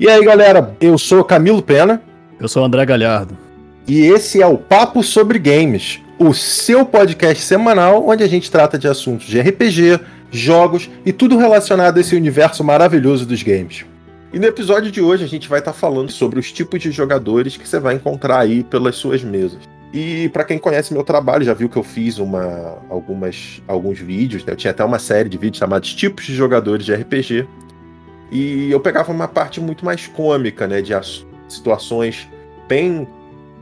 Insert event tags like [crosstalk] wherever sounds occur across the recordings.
E aí, galera, eu sou Camilo Pena. Eu sou André Galhardo. E esse é o Papo sobre Games, o seu podcast semanal onde a gente trata de assuntos de RPG, jogos e tudo relacionado a esse universo maravilhoso dos games. E no episódio de hoje a gente vai estar tá falando sobre os tipos de jogadores que você vai encontrar aí pelas suas mesas. E para quem conhece meu trabalho, já viu que eu fiz uma, algumas, alguns vídeos, né? eu tinha até uma série de vídeos chamados Tipos de Jogadores de RPG. E eu pegava uma parte muito mais cômica, né, de situações bem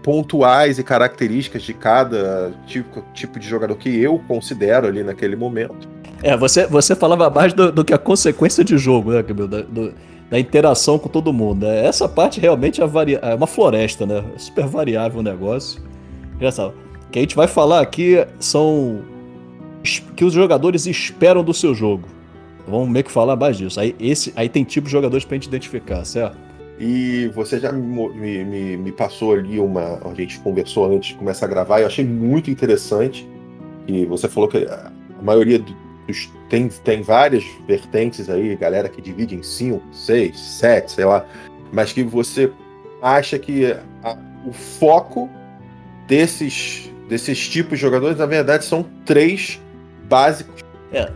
pontuais e características de cada tipo, tipo de jogador que eu considero ali naquele momento. É, você, você falava mais do, do que a consequência de jogo, né, Camilo? Da, do, da interação com todo mundo. Né? Essa parte realmente é, é uma floresta, né? É super variável o negócio. Engraçado. O que a gente vai falar aqui são que os jogadores esperam do seu jogo. Vamos meio que falar mais disso. Aí, esse, aí tem tipos de jogadores pra gente identificar, certo? E você já me, me, me, passou ali uma. A gente conversou antes de começar a gravar e eu achei muito interessante. E você falou que a maioria dos. Tem, tem várias vertentes aí, galera que divide em 5, 6, 7, sei lá. Mas que você acha que a, o foco desses, desses tipos de jogadores, na verdade, são três básicos. É,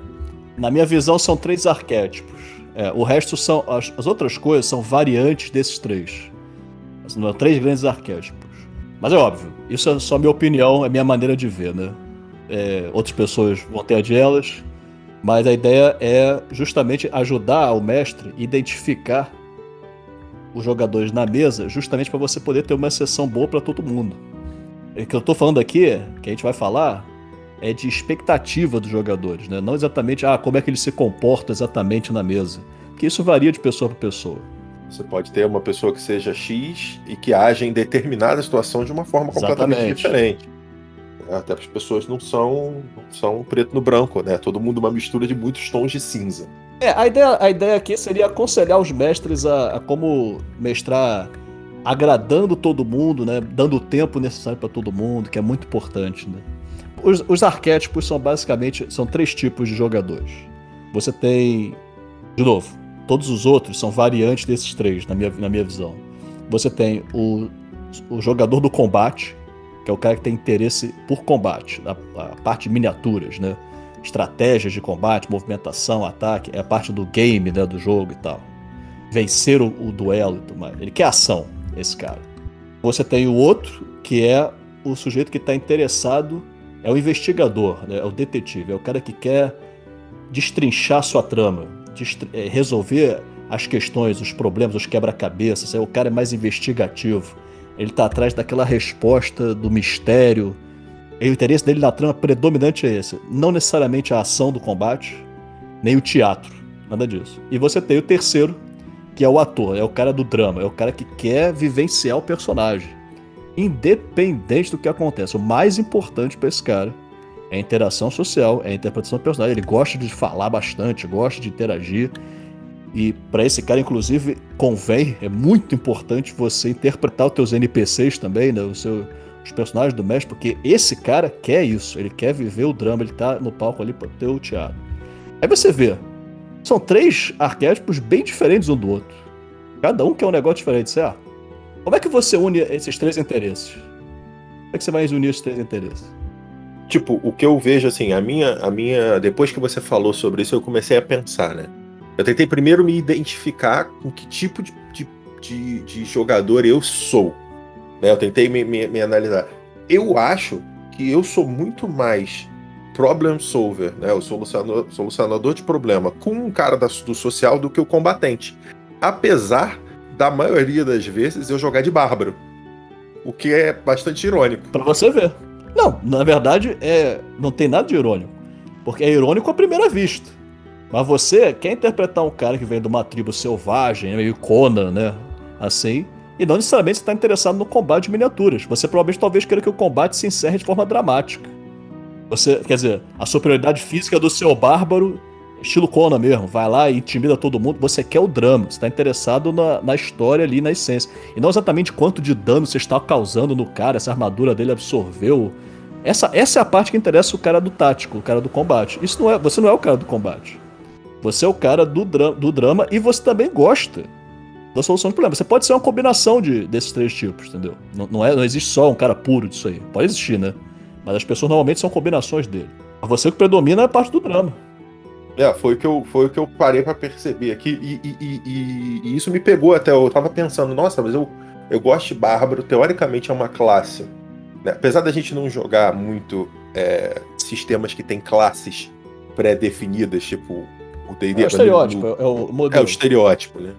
na minha visão, são três arquétipos. É, o resto são. As, as, outras coisas são variantes desses três. São três grandes arquétipos. Mas é óbvio, isso é só minha opinião, é minha maneira de ver, né? É, outras pessoas vão ter a de elas, mas a ideia é justamente ajudar o mestre a identificar os jogadores na mesa, justamente para você poder ter uma sessão boa para todo mundo. O que eu estou falando aqui, que a gente vai falar, é de expectativa dos jogadores, né? não exatamente ah, como é que ele se comporta exatamente na mesa, porque isso varia de pessoa para pessoa. Você pode ter uma pessoa que seja X e que age em determinada situação de uma forma completamente exatamente. diferente. Até as pessoas não são, não são preto no branco, né? Todo mundo uma mistura de muitos tons de cinza. É, a ideia, a ideia aqui seria aconselhar os mestres a, a como mestrar agradando todo mundo, né? Dando o tempo necessário para todo mundo, que é muito importante, né? Os, os arquétipos são basicamente são três tipos de jogadores. Você tem, de novo, todos os outros são variantes desses três, na minha, na minha visão. Você tem o, o jogador do combate, que é o cara que tem interesse por combate, a, a parte de miniaturas, né? Estratégias de combate, movimentação, ataque, é a parte do game, né, do jogo e tal. Vencer o, o duelo e tudo mais. Ele quer ação, esse cara. Você tem o outro, que é o sujeito que está interessado é o investigador, né? é o detetive, é o cara que quer destrinchar sua trama, é, resolver as questões, os problemas, os quebra-cabeças. É o cara mais investigativo. Ele está atrás daquela resposta do mistério. E o interesse dele na trama predominante é esse. Não necessariamente a ação do combate, nem o teatro. Nada disso. E você tem o terceiro, que é o ator, é o cara do drama, é o cara que quer vivenciar o personagem independente do que acontece. O mais importante para esse cara é a interação social, é a interpretação do personagem. Ele gosta de falar bastante, gosta de interagir. E para esse cara, inclusive, convém, é muito importante você interpretar os teus NPCs também, né? O seu, os personagens do mestre, porque esse cara quer isso, ele quer viver o drama, ele tá no palco ali para ter o teatro. Aí você vê, são três arquétipos bem diferentes um do outro. Cada um quer um negócio diferente, certo? Como é que você une esses três interesses? Como é que você vai unir esses três interesses? Tipo, o que eu vejo assim, a minha, a minha, depois que você falou sobre isso, eu comecei a pensar, né? Eu tentei primeiro me identificar com que tipo de, de, de, de jogador eu sou. Né? Eu tentei me, me, me, analisar. Eu acho que eu sou muito mais problem solver, né? O solucionador, solucionador de problema com um cara da, do social do que o combatente. Apesar da maioria das vezes, eu jogar de bárbaro. O que é bastante irônico. Para você ver. Não, na verdade, é não tem nada de irônico. Porque é irônico à primeira vista. Mas você quer interpretar um cara que vem de uma tribo selvagem, meio Conan, né? Assim. E não necessariamente está interessado no combate de miniaturas. Você provavelmente talvez queira que o combate se encerre de forma dramática. Você, quer dizer, a superioridade física do seu bárbaro estilo Conan mesmo, vai lá e intimida todo mundo. Você quer o drama, você está interessado na, na história ali, na essência. E não exatamente quanto de dano você está causando no cara, essa armadura dele absorveu. Essa, essa é a parte que interessa o cara do tático, o cara do combate. Isso não é, você não é o cara do combate. Você é o cara do, dra do drama e você também gosta da solução de problema. Você pode ser uma combinação de, desses três tipos, entendeu? Não, não, é, não existe só um cara puro disso aí. Pode existir, né? Mas as pessoas normalmente são combinações dele. Você que predomina é a parte do drama. É, foi o que eu, foi o que eu parei para perceber aqui. E, e, e, e, isso me pegou até. Eu tava pensando, nossa, mas eu, eu gosto de Bárbaro, teoricamente é uma classe. Né? Apesar da gente não jogar muito é, sistemas que tem classes pré-definidas, tipo o D&D. É o estereótipo, no, é o modelo. É o estereótipo, né?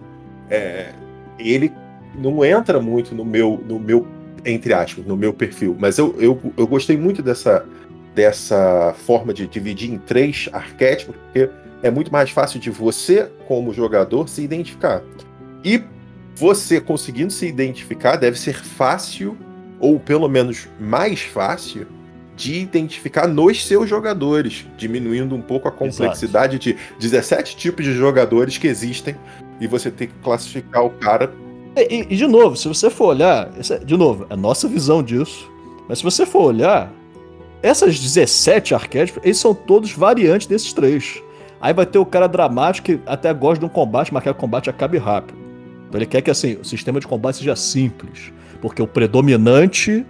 É, ele não entra muito no meu, no meu, entre aspas, no meu perfil. Mas eu, eu, eu gostei muito dessa dessa forma de dividir em três arquétipos, porque é muito mais fácil de você, como jogador, se identificar. E você conseguindo se identificar, deve ser fácil, ou pelo menos mais fácil, de identificar nos seus jogadores, diminuindo um pouco a complexidade Exato. de 17 tipos de jogadores que existem e você tem que classificar o cara. E, e de novo, se você for olhar, é, de novo, é a nossa visão disso, mas se você for olhar, essas 17 arquétipos, eles são todos variantes desses três. Aí vai ter o cara dramático que até gosta de um combate, mas quer que o combate acabe rápido. Então ele quer que assim, o sistema de combate seja simples. Porque o predominante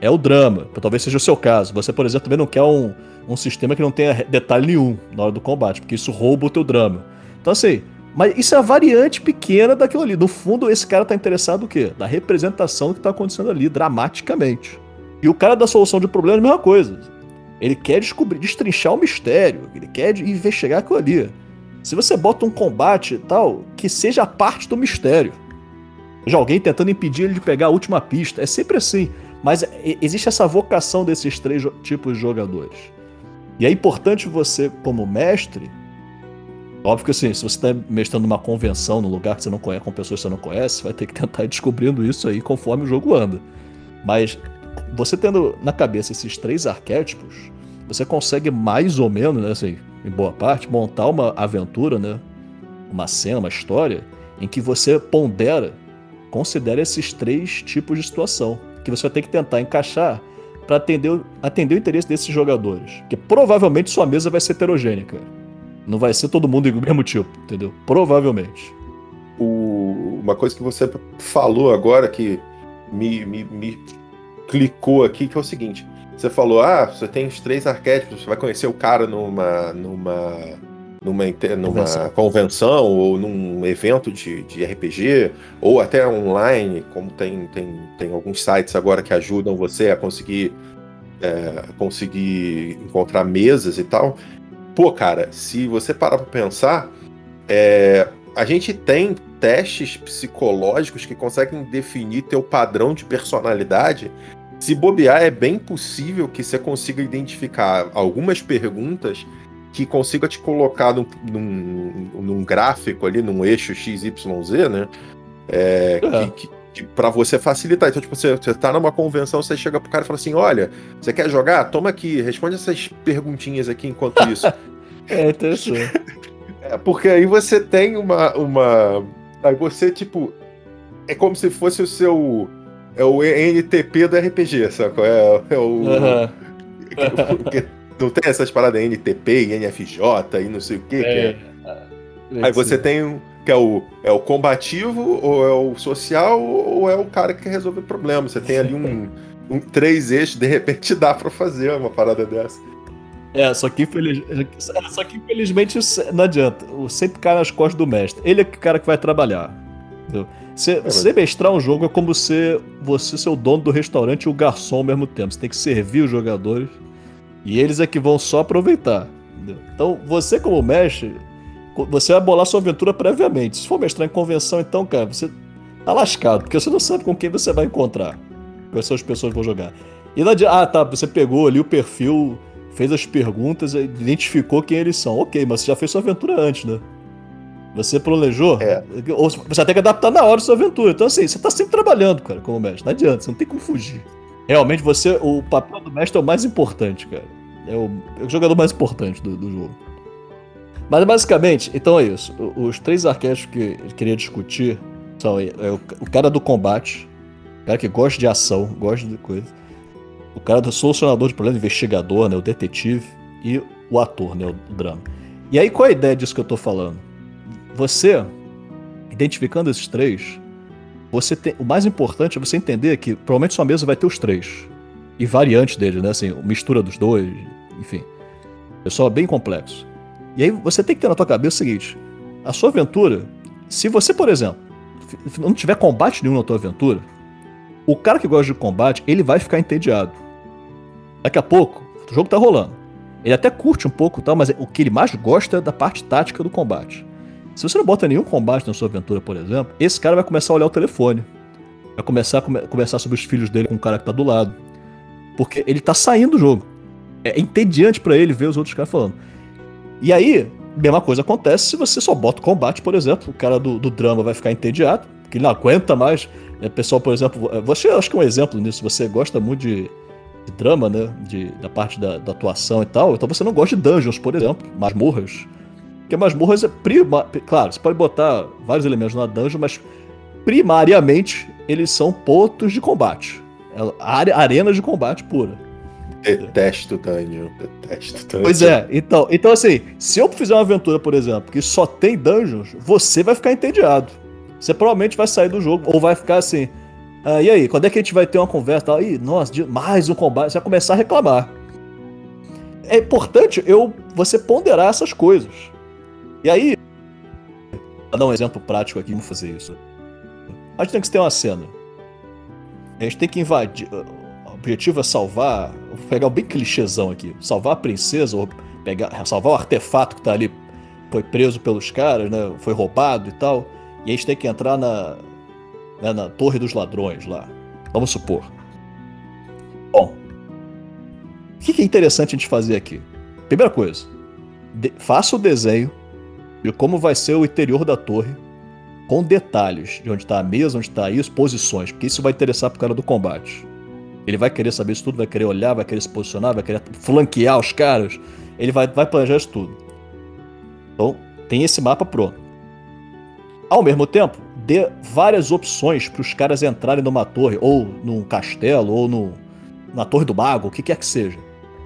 é o drama. Talvez seja o seu caso. Você, por exemplo, também não quer um, um sistema que não tenha detalhe nenhum na hora do combate, porque isso rouba o teu drama. Então, assim, mas isso é a variante pequena daquilo ali. No fundo, esse cara tá interessado no quê? Na representação que tá acontecendo ali, dramaticamente. E o cara da solução de problema é a mesma coisa. Ele quer descobrir, destrinchar o mistério, ele quer investigar aquilo ali. Se você bota um combate e tal, que seja parte do mistério. Já alguém tentando impedir ele de pegar a última pista. É sempre assim. Mas existe essa vocação desses três tipos de jogadores. E é importante você, como mestre, óbvio que assim, se você está mestrando numa convenção, num lugar que você não conhece, com pessoas que você não conhece, vai ter que tentar ir descobrindo isso aí conforme o jogo anda. Mas você tendo na cabeça esses três arquétipos, você consegue mais ou menos, né, assim, em boa parte, montar uma aventura, né, uma cena, uma história, em que você pondera, considera esses três tipos de situação, que você vai ter que tentar encaixar para atender, atender o interesse desses jogadores. Porque provavelmente sua mesa vai ser heterogênea, cara. Não vai ser todo mundo do [laughs] mesmo tipo, entendeu? Provavelmente. O, uma coisa que você falou agora que me, me, me clicou aqui, que é o seguinte. Você falou, ah, você tem os três arquétipos, você vai conhecer o cara numa, numa, numa, numa convenção. convenção ou num evento de, de RPG, ou até online, como tem, tem, tem alguns sites agora que ajudam você a conseguir, é, conseguir encontrar mesas e tal. Pô, cara, se você parar pra pensar, é, a gente tem testes psicológicos que conseguem definir teu padrão de personalidade se bobear, é bem possível que você consiga identificar algumas perguntas que consiga te colocar num, num, num gráfico ali, num eixo XYZ, né? É, é. Que, que, que para você facilitar. Então, tipo, você, você tá numa convenção, você chega pro cara e fala assim: olha, você quer jogar? Toma aqui, responde essas perguntinhas aqui enquanto isso. [laughs] é, interessante. [laughs] é, porque aí você tem uma, uma. Aí você, tipo. É como se fosse o seu é o NTP do RPG, sabe? É, é o. Uhum. [laughs] não tem essas paradas NTP e NFJ e não sei o que. É. que é. é. Aí você tem que é o, é o combativo, ou é o social, ou é o cara que quer resolver problema. Você tem ali um, um três eixos, de repente dá para fazer uma parada dessa. É, só que, infeliz... só que infelizmente não adianta. Sempre cai nas costas do mestre. Ele é o cara que vai trabalhar. Entendeu? Você, é, mestrar um jogo é como ser você ser o dono do restaurante e o garçom ao mesmo tempo. Você tem que servir os jogadores e eles é que vão só aproveitar. Entendeu? Então, você como mestre, você vai bolar sua aventura previamente. Se for mestrar em convenção, então, cara, você tá lascado, porque você não sabe com quem você vai encontrar. Quais são as pessoas que vão jogar. E não adianta, ah, tá, você pegou ali o perfil, fez as perguntas, identificou quem eles são. Ok, mas você já fez sua aventura antes, né? Você planejou? É. Ou você tem que adaptar na hora a sua aventura. Então, assim, você tá sempre trabalhando, cara, como mestre. Não adianta, você não tem como fugir. Realmente, você. O papel do mestre é o mais importante, cara. É o, é o jogador mais importante do, do, jogo. Mas basicamente, então é isso. Os três arquétipos que eu queria discutir são é o, o cara do combate, o cara que gosta de ação, gosta de coisa. O cara do solucionador de problemas, investigador, né? O detetive. E o ator, né? O drama. E aí, qual é a ideia disso que eu tô falando? Você identificando esses três, você tem, o mais importante é você entender que provavelmente sua mesa vai ter os três. E variantes deles, né? Assim, mistura dos dois, enfim. Pessoal é bem complexo. E aí você tem que ter na tua cabeça o seguinte: a sua aventura, se você, por exemplo, não tiver combate nenhum na tua aventura, o cara que gosta de combate, ele vai ficar entediado. Daqui a pouco, o jogo tá rolando. Ele até curte um pouco tal, mas o que ele mais gosta é da parte tática do combate. Se você não bota nenhum combate na sua aventura, por exemplo, esse cara vai começar a olhar o telefone. Vai começar a come conversar sobre os filhos dele com o cara que tá do lado. Porque ele tá saindo do jogo. É entediante para ele ver os outros caras falando. E aí, mesma coisa acontece se você só bota o combate, por exemplo. O cara do, do drama vai ficar entediado, porque ele não aguenta mais. É, pessoal, por exemplo, você acho que é um exemplo nisso. Você gosta muito de, de drama, né? De, da parte da, da, atuação e tal. Então você não gosta de dungeons, por exemplo, masmorras. Porque masmorras é prima. Claro, você pode botar vários elementos na dungeon, mas primariamente eles são pontos de combate. É arenas de combate pura. Detesto dungeon, detesto dungeon. Pois é, então, então assim, se eu fizer uma aventura, por exemplo, que só tem dungeons, você vai ficar entediado. Você provavelmente vai sair do jogo, ou vai ficar assim. Ah, e aí, quando é que a gente vai ter uma conversa? Ih, nossa, mais um combate, você vai começar a reclamar. É importante eu você ponderar essas coisas. E aí, vou dar um exemplo prático aqui, como fazer isso. A gente tem que ter uma cena. A gente tem que invadir. O objetivo é salvar. Vou pegar um bem clichêzão aqui. Salvar a princesa, ou pegar, salvar o artefato que tá ali. Foi preso pelos caras, né? Foi roubado e tal. E a gente tem que entrar na, né, na Torre dos Ladrões lá. Vamos supor. Bom, o que é interessante a gente fazer aqui? Primeira coisa, de, faça o desenho de como vai ser o interior da torre, com detalhes de onde está a mesa, onde está isso, posições, porque isso vai interessar pro cara do combate. Ele vai querer saber isso tudo, vai querer olhar, vai querer se posicionar, vai querer flanquear os caras. Ele vai, vai planejar isso tudo. Então, tem esse mapa pronto. Ao mesmo tempo, dê várias opções para os caras entrarem numa torre, ou num castelo, ou no, na torre do mago, o que quer que seja.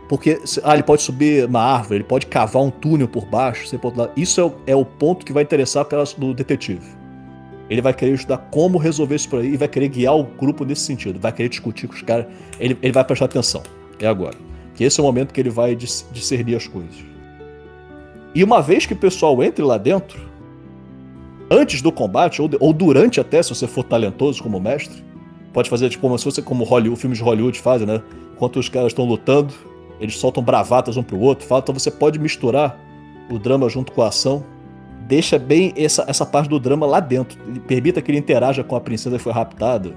Porque ah, ele pode subir uma árvore, ele pode cavar um túnel por baixo. Você pode... Isso é o, é o ponto que vai interessar o cara do detetive. Ele vai querer estudar como resolver isso por aí e vai querer guiar o grupo nesse sentido. Vai querer discutir com os caras. Ele, ele vai prestar atenção. É agora. Que esse é o momento que ele vai discernir as coisas. E uma vez que o pessoal entre lá dentro, antes do combate, ou, de, ou durante até, se você for talentoso como mestre, pode fazer tipo como se fosse como Hollywood, filmes de Hollywood fazem, né? Enquanto os caras estão lutando, eles soltam bravatas um pro outro, fala, então você pode misturar o drama junto com a ação. Deixa bem essa, essa parte do drama lá dentro. Permita que ele interaja com a princesa que foi raptada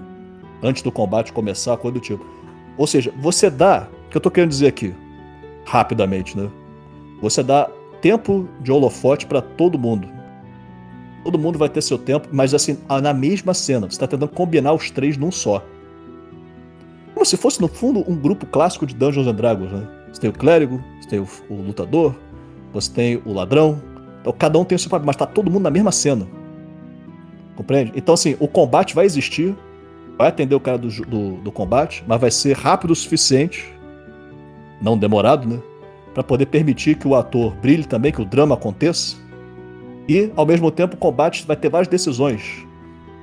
antes do combate começar, coisa do tipo. Ou seja, você dá, o que eu tô querendo dizer aqui, rapidamente, né? Você dá tempo de holofote para todo mundo. Todo mundo vai ter seu tempo, mas assim, na mesma cena. Você tá tentando combinar os três num só. Como se fosse, no fundo, um grupo clássico de Dungeons and Dragons, né? Você tem o clérigo, você tem o, o lutador, você tem o ladrão. Então cada um tem o seu papel, mas tá todo mundo na mesma cena. Compreende? Então, assim, o combate vai existir, vai atender o cara do, do, do combate, mas vai ser rápido o suficiente, não demorado, né? Para poder permitir que o ator brilhe também, que o drama aconteça. E, ao mesmo tempo, o combate vai ter várias decisões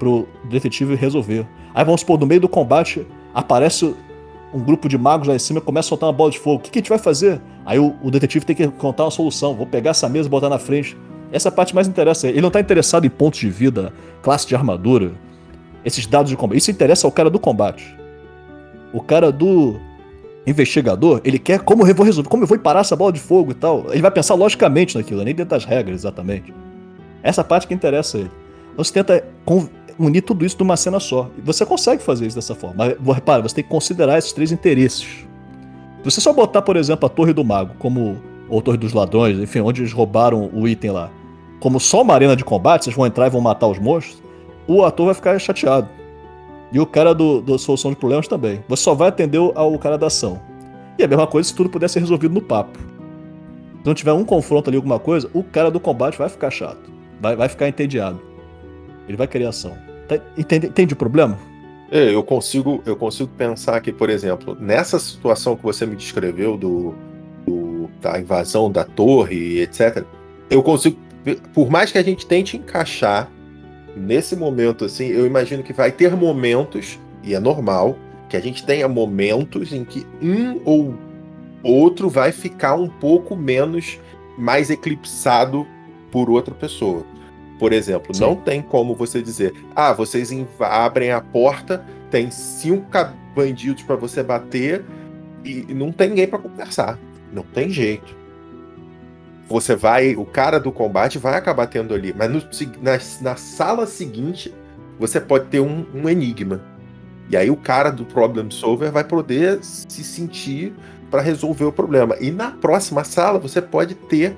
pro detetive resolver. Aí vamos supor, no meio do combate, aparece um grupo de magos lá em cima e começa a soltar uma bola de fogo. O que, que a gente vai fazer? Aí o, o, detetive tem que contar uma solução. Vou pegar essa mesa e botar na frente. Essa é parte mais interessa. Ele não está interessado em pontos de vida, classe de armadura, esses dados de combate. Isso interessa ao cara do combate. O cara do investigador, ele quer como eu vou resolver, como eu vou parar essa bola de fogo e tal. Ele vai pensar logicamente naquilo, nem dentro das regras exatamente. Essa parte que interessa a ele. Você tenta unir tudo isso numa cena só. Você consegue fazer isso dessa forma. Mas repara, você tem que considerar esses três interesses. Se você só botar, por exemplo, a Torre do Mago, como. ou Torre dos Ladrões, enfim, onde eles roubaram o item lá, como só uma arena de combate, vocês vão entrar e vão matar os monstros, o ator vai ficar chateado. E o cara do, do Solução de Problemas também. Você só vai atender ao cara da ação. E a mesma coisa se tudo puder ser resolvido no papo. Se não tiver um confronto ali, alguma coisa, o cara do combate vai ficar chato. Vai, vai ficar entediado. Ele vai querer ação. Tá, entende, entende o problema? É, eu consigo, eu consigo pensar que, por exemplo, nessa situação que você me descreveu do, do, da invasão da torre, etc., eu consigo, por mais que a gente tente encaixar nesse momento, assim, eu imagino que vai ter momentos, e é normal, que a gente tenha momentos em que um ou outro vai ficar um pouco menos mais eclipsado por outra pessoa. Por exemplo, Sim. não tem como você dizer, ah, vocês abrem a porta, tem cinco bandidos para você bater e não tem ninguém para conversar. Não tem jeito. Você vai, o cara do combate vai acabar tendo ali, mas no, na, na, sala seguinte você pode ter um, um enigma. E aí o cara do problem solver vai poder se sentir para resolver o problema. E na próxima sala você pode ter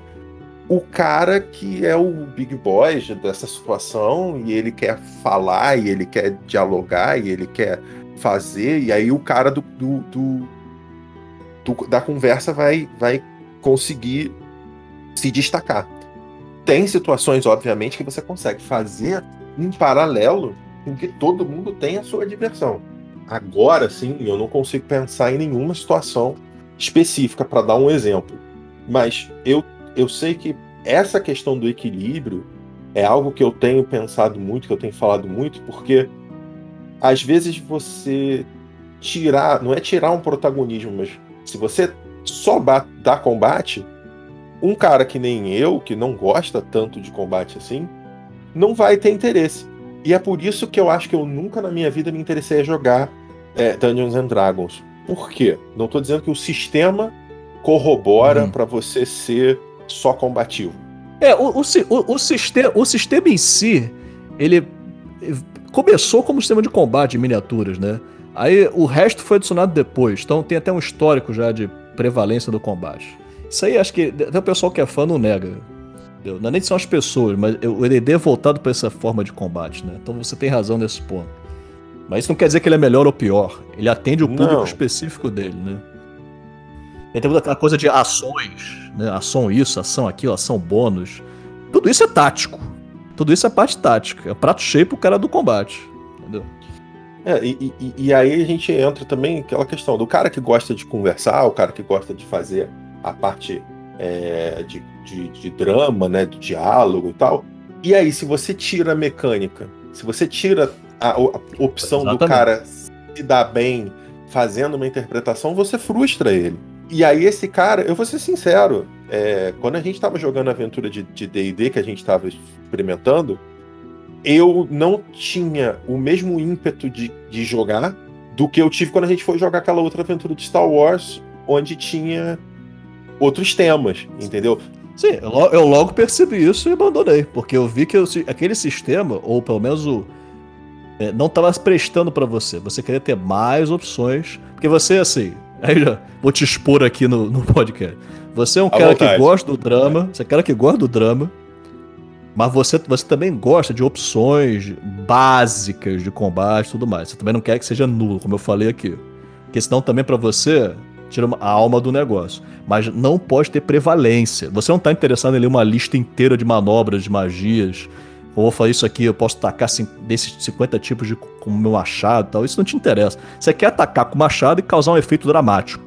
o cara que é o big boy dessa situação e ele quer falar e ele quer dialogar e ele quer fazer e aí o cara do, do, do, do da conversa vai vai conseguir se destacar. Tem situações, obviamente, que você consegue fazer em paralelo em que todo mundo tem a sua diversão. Agora sim, eu não consigo pensar em nenhuma situação específica para dar um exemplo. Mas eu, eu sei que essa questão do equilíbrio é algo que eu tenho pensado muito, que eu tenho falado muito, porque às vezes você tirar, não é tirar um protagonismo, mas se você só dá combate, um cara que nem eu, que não gosta tanto de combate assim, não vai ter interesse. E é por isso que eu acho que eu nunca na minha vida me interessei a jogar é, Dungeons and Dragons. Por quê? Não estou dizendo que o sistema corrobora uhum. para você ser só combativo. É, o, o, o, o, sistema, o sistema em si, ele começou como sistema de combate em miniaturas, né? Aí o resto foi adicionado depois, então tem até um histórico já de prevalência do combate. Isso aí acho que até o pessoal que é fã não nega. Entendeu? Não é nem são as pessoas, mas o EDD é voltado para essa forma de combate, né? Então você tem razão nesse ponto. Mas isso não quer dizer que ele é melhor ou pior. Ele atende o público não. específico dele, né? E tem aquela coisa de ações, né? Ação isso, ação aquilo, ação bônus. Tudo isso é tático. Tudo isso é parte tática. É prato cheio pro cara do combate. Entendeu? É, e, e, e aí a gente entra também aquela questão do cara que gosta de conversar, o cara que gosta de fazer a parte é, de, de, de, drama, né, do diálogo e tal. E aí, se você tira a mecânica, se você tira a, a opção Exatamente. do cara se dar bem fazendo uma interpretação, você frustra ele. E aí, esse cara, eu vou ser sincero, é, quando a gente estava jogando a aventura de DD que a gente estava experimentando, eu não tinha o mesmo ímpeto de, de jogar do que eu tive quando a gente foi jogar aquela outra aventura de Star Wars, onde tinha outros temas, entendeu? Sim, eu logo percebi isso e abandonei, porque eu vi que eu, aquele sistema, ou pelo menos o. É, não estava prestando para você. Você queria ter mais opções. Porque você, assim. Aí já vou te expor aqui no, no podcast. Você é um cara vontade. que gosta do drama. Você é um cara que gosta do drama. Mas você, você também gosta de opções básicas de combate e tudo mais. Você também não quer que seja nulo, como eu falei aqui. Porque senão também para você tira a alma do negócio. Mas não pode ter prevalência. Você não está interessado em ler uma lista inteira de manobras, de magias. Ou vou fazer isso aqui, eu posso atacar desses 50 tipos de com meu machado e tal. Isso não te interessa. Você quer atacar com machado e causar um efeito dramático.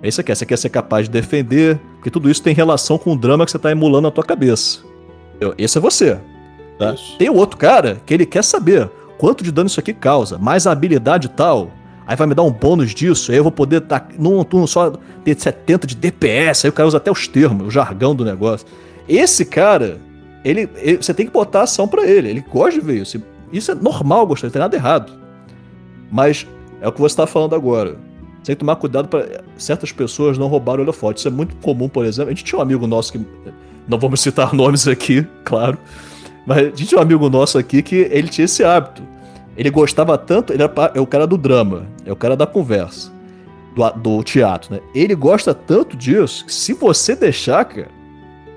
É isso que você quer. Você quer ser capaz de defender, porque tudo isso tem relação com o drama que você está emulando na tua cabeça. Esse é você. Tá? Tem o outro cara que ele quer saber quanto de dano isso aqui causa, mais a habilidade tal, Aí vai me dar um bônus disso, aí eu vou poder tá, num turno só ter 70 de DPS, aí o cara usa até os termos, o jargão do negócio. Esse cara, ele, ele você tem que botar ação para ele, ele gosta de ver isso. Isso é normal gostar, não tem nada errado. Mas é o que você está falando agora. Você tem que tomar cuidado para certas pessoas não roubarem o holofote. Isso é muito comum, por exemplo. A gente tinha um amigo nosso que. Não vamos citar [laughs] nomes aqui, claro. Mas a gente tinha um amigo nosso aqui que ele tinha esse hábito. Ele gostava tanto, ele é o cara do drama, é o cara da conversa, do, do teatro, né? Ele gosta tanto disso que se você deixar, cara,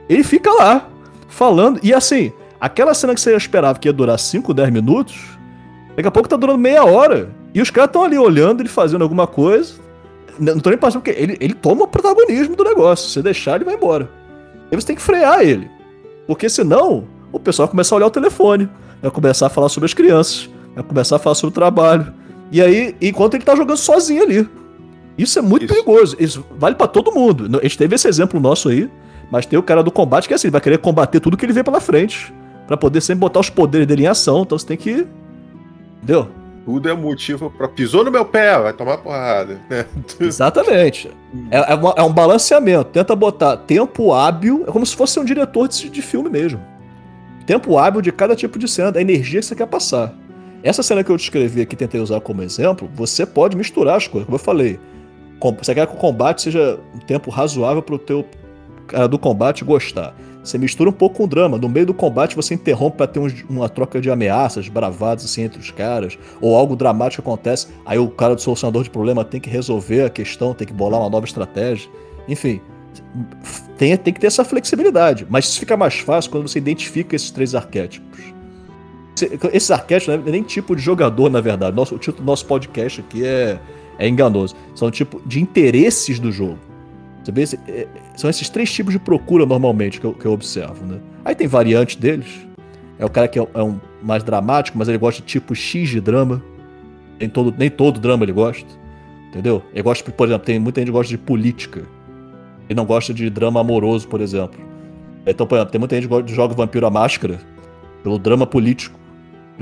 ele fica lá, falando. E assim, aquela cena que você esperava que ia durar 5, 10 minutos, daqui a pouco tá durando meia hora. E os caras estão ali olhando ele fazendo alguma coisa. Não tô nem passando, porque ele, ele toma o protagonismo do negócio. Se você deixar, ele vai embora. E você tem que frear ele. Porque senão, o pessoal começa a olhar o telefone, vai começar a falar sobre as crianças, Vai começar a falar sobre o trabalho. E aí, enquanto ele tá jogando sozinho ali. Isso é muito Isso. perigoso. Isso vale para todo mundo. A gente teve esse exemplo nosso aí, mas tem o cara do combate que é assim, vai querer combater tudo que ele vê pela frente. para poder sempre botar os poderes dele em ação. Então você tem que. Entendeu? Tudo é motivo para pisou no meu pé, vai tomar porrada. Né? [laughs] Exatamente. É, é, uma, é, um balanceamento. Tenta botar tempo hábil, é como se fosse um diretor de, de filme mesmo. Tempo hábil de cada tipo de cena, da energia que você quer passar. Essa cena que eu descrevi aqui, tentei usar como exemplo, você pode misturar as coisas, como eu falei. Você quer que o combate seja um tempo razoável para o teu do combate gostar. Você mistura um pouco com o drama. No meio do combate você interrompe para ter um, uma troca de ameaças, bravadas assim entre os caras, ou algo dramático acontece, aí o cara do solucionador de problema tem que resolver a questão, tem que bolar uma nova estratégia. Enfim, tem, tem que ter essa flexibilidade. Mas isso fica mais fácil quando você identifica esses três arquétipos. Esses arquétipos não é nem tipo de jogador, na verdade. Nosso, o título do nosso podcast aqui é, é enganoso. São tipo de interesses do jogo. Você vê, é, são esses três tipos de procura normalmente que eu, que eu observo. Né? Aí tem variante deles. É o cara que é, é um mais dramático, mas ele gosta de tipo X de drama. Nem todo, nem todo drama ele gosta. Entendeu? Ele gosta, por exemplo, tem muita gente que gosta de política. E não gosta de drama amoroso, por exemplo. Então, por exemplo, tem muita gente que joga Vampiro à Máscara pelo drama político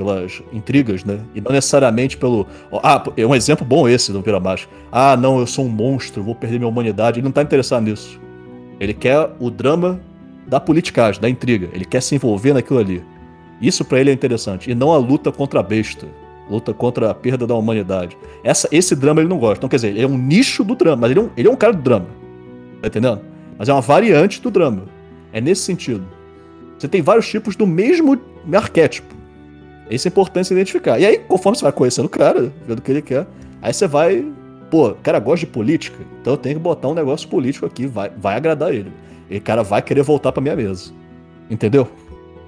pelas intrigas, né? E não necessariamente pelo. Ah, é um exemplo bom esse do Baixo. Ah, não, eu sou um monstro, vou perder minha humanidade. Ele não tá interessado nisso. Ele quer o drama da politicagem, da intriga. Ele quer se envolver naquilo ali. Isso para ele é interessante. E não a luta contra a besta. Luta contra a perda da humanidade. Essa, esse drama ele não gosta. Então, quer dizer, ele é um nicho do drama, mas ele é um, ele é um cara do drama. Tá entendendo? Mas é uma variante do drama. É nesse sentido. Você tem vários tipos do mesmo arquétipo. Isso é importante se identificar. E aí, conforme você vai conhecendo o cara, vendo o que ele quer, aí você vai. Pô, o cara gosta de política, então eu tenho que botar um negócio político aqui, vai, vai agradar ele. E o cara vai querer voltar pra minha mesa. Entendeu?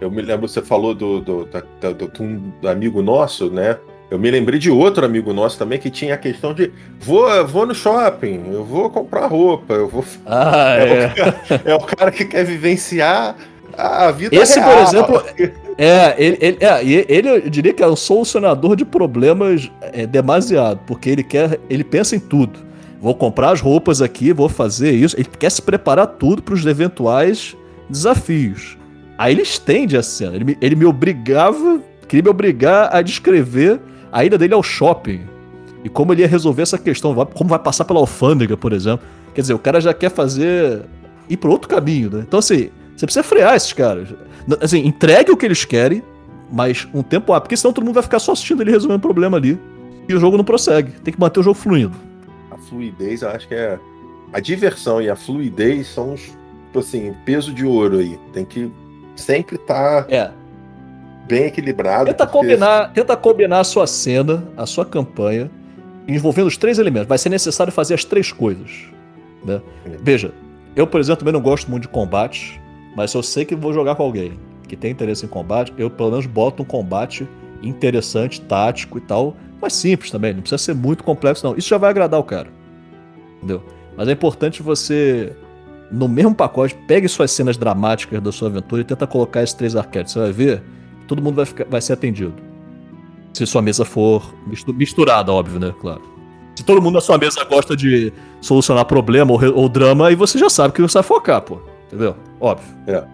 Eu me lembro, você falou do, do, do, do, do amigo nosso, né? Eu me lembrei de outro amigo nosso também que tinha a questão de vou, vou no shopping, eu vou comprar roupa, eu vou. Ah, é, [laughs] é. O, cara, é o cara que quer vivenciar a vida Esse, real. por exemplo, é, ele, ele, é, ele, eu diria que é um solucionador de problemas é, demasiado, porque ele quer, ele pensa em tudo. Vou comprar as roupas aqui, vou fazer isso. Ele quer se preparar tudo para os eventuais desafios. Aí ele estende a cena. Ele me, ele me obrigava, queria me obrigar a descrever a ida dele ao shopping. E como ele ia resolver essa questão, como vai passar pela alfândega, por exemplo. Quer dizer, o cara já quer fazer. ir para outro caminho, né? Então, assim, você precisa frear esses caras. Assim, entregue o que eles querem, mas um tempo rápido, porque senão todo mundo vai ficar só assistindo ele resolvendo um problema ali. E o jogo não prossegue. Tem que manter o jogo fluindo. A fluidez, eu acho que é. A diversão e a fluidez são os, tipo assim, peso de ouro aí. Tem que sempre estar tá é. bem equilibrado. Tenta, porque... combinar, tenta combinar a sua cena, a sua campanha, envolvendo os três elementos. Vai ser necessário fazer as três coisas. Né? Veja, eu, por exemplo, também não gosto muito de combate. Mas se eu sei que vou jogar com alguém que tem interesse em combate, eu pelo menos boto um combate interessante, tático e tal, mas simples também, não precisa ser muito complexo não. Isso já vai agradar o cara. Entendeu? Mas é importante você no mesmo pacote, pegue suas cenas dramáticas da sua aventura e tenta colocar esses três arquétipos. Você vai ver, todo mundo vai, ficar, vai ser atendido. Se sua mesa for misturada, óbvio, né? Claro. Se todo mundo na sua mesa gosta de solucionar problema ou, ou drama, aí você já sabe que você vai focar, pô. Entendeu? Óbvio. É.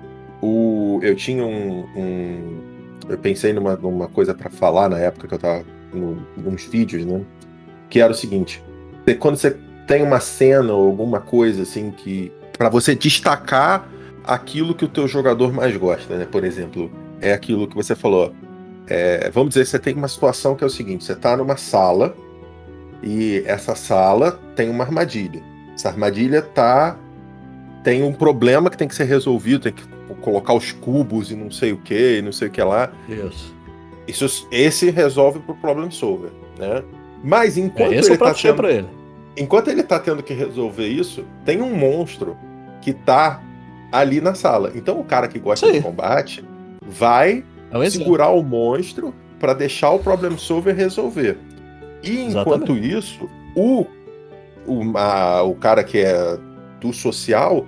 O, eu tinha um, um Eu pensei numa, numa coisa para falar na época que eu tava no, nos vídeos, né? Que era o seguinte: quando você tem uma cena ou alguma coisa assim que. para você destacar aquilo que o teu jogador mais gosta, né? Por exemplo, é aquilo que você falou. É, vamos dizer, você tem uma situação que é o seguinte: você está numa sala e essa sala tem uma armadilha. Essa armadilha está tem um problema que tem que ser resolvido, tem que colocar os cubos e não sei o que, não sei o que lá. Isso. Isso esse resolve pro problem solver, né? Mas enquanto é, ele tá tendo, ele. enquanto ele tá tendo que resolver isso, tem um monstro que tá ali na sala. Então o cara que gosta de combate vai é segurar o monstro para deixar o problem solver resolver. E enquanto Exatamente. isso, o o, a, o cara que é do social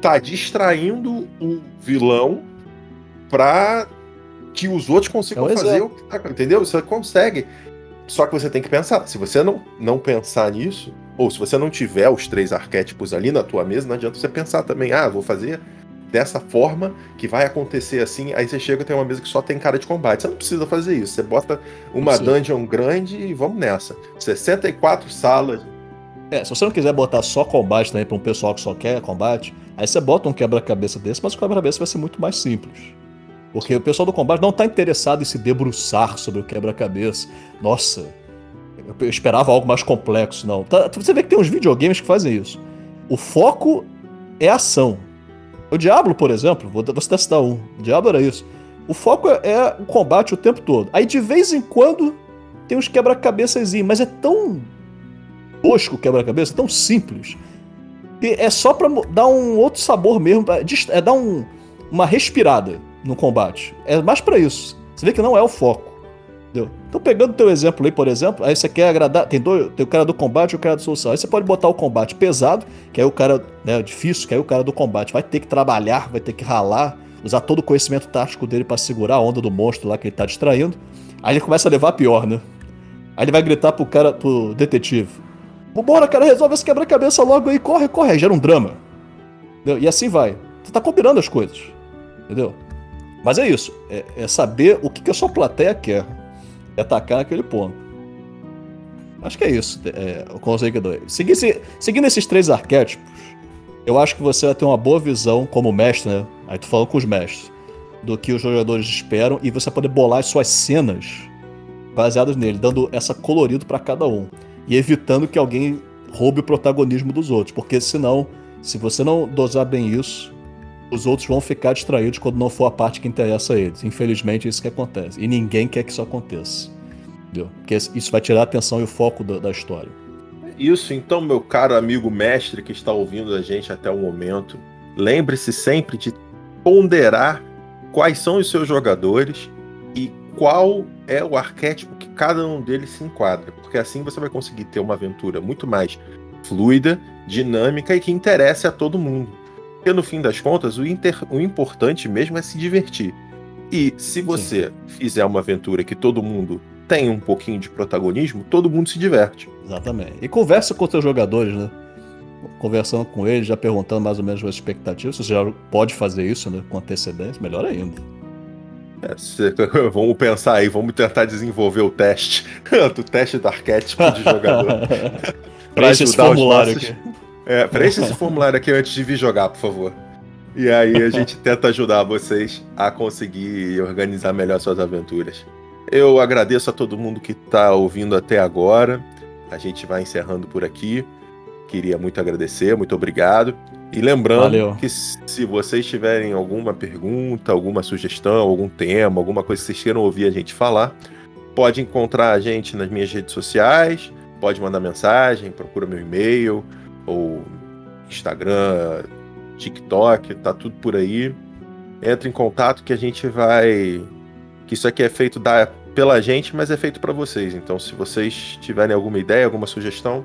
tá distraindo o vilão pra que os outros consigam é fazer o que tá, entendeu? Você consegue. Só que você tem que pensar. Se você não, não pensar nisso, ou se você não tiver os três arquétipos ali na tua mesa, não adianta você pensar também, ah, vou fazer dessa forma, que vai acontecer assim, aí você chega e tem uma mesa que só tem cara de combate. Você não precisa fazer isso. Você bota uma dungeon grande e vamos nessa. 64 salas. É, se você não quiser botar só combate também para um pessoal que só quer combate, aí você bota um quebra-cabeça desse, mas o quebra-cabeça vai ser muito mais simples. Porque o pessoal do combate não está interessado em se debruçar sobre o quebra-cabeça. Nossa, eu esperava algo mais complexo, não. Tá, você vê que tem uns videogames que fazem isso. O foco é ação. O Diablo, por exemplo, vou, vou testar um. O Diablo era isso. O foco é, é, o combate o tempo todo. Aí de vez em quando tem uns quebra-cabeças, mas é tão tosco quebra-cabeça, tão simples. Que é só pra dar um outro sabor mesmo, é dar um, uma respirada no combate. É mais para isso. Você vê que não é o foco. Entendeu? Então, pegando teu exemplo aí, por exemplo, aí você quer agradar. Tem, dois, tem o cara do combate e o cara da solução. Aí você pode botar o combate pesado, que é o cara né, difícil, que é o cara do combate vai ter que trabalhar, vai ter que ralar, usar todo o conhecimento tático dele para segurar a onda do monstro lá que ele tá distraindo. Aí ele começa a levar pior, né? Aí ele vai gritar pro cara, pro detetive: Vambora, cara, resolve esse quebra-cabeça logo aí, corre, corre. Aí gera um drama. Entendeu? E assim vai. Você tá combinando as coisas. Entendeu? Mas é isso. É, é saber o que, que a sua plateia quer e atacar naquele ponto. Acho que é isso, é, o conselho que eu dou. Seguindo, seguindo esses três arquétipos, eu acho que você vai ter uma boa visão como mestre, né? Aí tu falando com os mestres, do que os jogadores esperam e você poder bolar as suas cenas baseadas nele, dando essa colorido para cada um e evitando que alguém roube o protagonismo dos outros, porque senão, se você não dosar bem isso, os outros vão ficar distraídos quando não for a parte que interessa a eles. Infelizmente, é isso que acontece. E ninguém quer que isso aconteça. Entendeu? Porque isso vai tirar a atenção e o foco da, da história. Isso, então, meu caro amigo mestre que está ouvindo a gente até o momento, lembre-se sempre de ponderar quais são os seus jogadores e qual é o arquétipo que cada um deles se enquadra, porque assim você vai conseguir ter uma aventura muito mais fluida, dinâmica e que interesse a todo mundo. Porque no fim das contas, o, inter... o importante mesmo é se divertir. E se você Sim. fizer uma aventura que todo mundo tem um pouquinho de protagonismo, todo mundo se diverte. Exatamente. E conversa com os seus jogadores, né? Conversando com eles, já perguntando mais ou menos as expectativas. Se você já pode fazer isso né, com antecedência, melhor ainda. É, se, [laughs] vamos pensar aí, vamos tentar desenvolver o teste. [laughs] o teste do arquétipo de jogador. [laughs] para ajudar esse formulário nossos... aqui. É, preencha esse formulário aqui antes de vir jogar, por favor. E aí a gente tenta ajudar vocês a conseguir organizar melhor suas aventuras. Eu agradeço a todo mundo que está ouvindo até agora. A gente vai encerrando por aqui. Queria muito agradecer, muito obrigado. E lembrando Valeu. que se vocês tiverem alguma pergunta, alguma sugestão, algum tema, alguma coisa que vocês queiram ouvir a gente falar, pode encontrar a gente nas minhas redes sociais, pode mandar mensagem, procura meu e-mail, ou Instagram, TikTok, tá tudo por aí. Entra em contato que a gente vai. Que isso aqui é feito da, pela gente, mas é feito para vocês. Então, se vocês tiverem alguma ideia, alguma sugestão,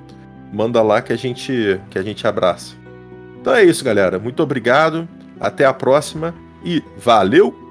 manda lá que a gente que a gente abraça. Então é isso, galera. Muito obrigado. Até a próxima e valeu!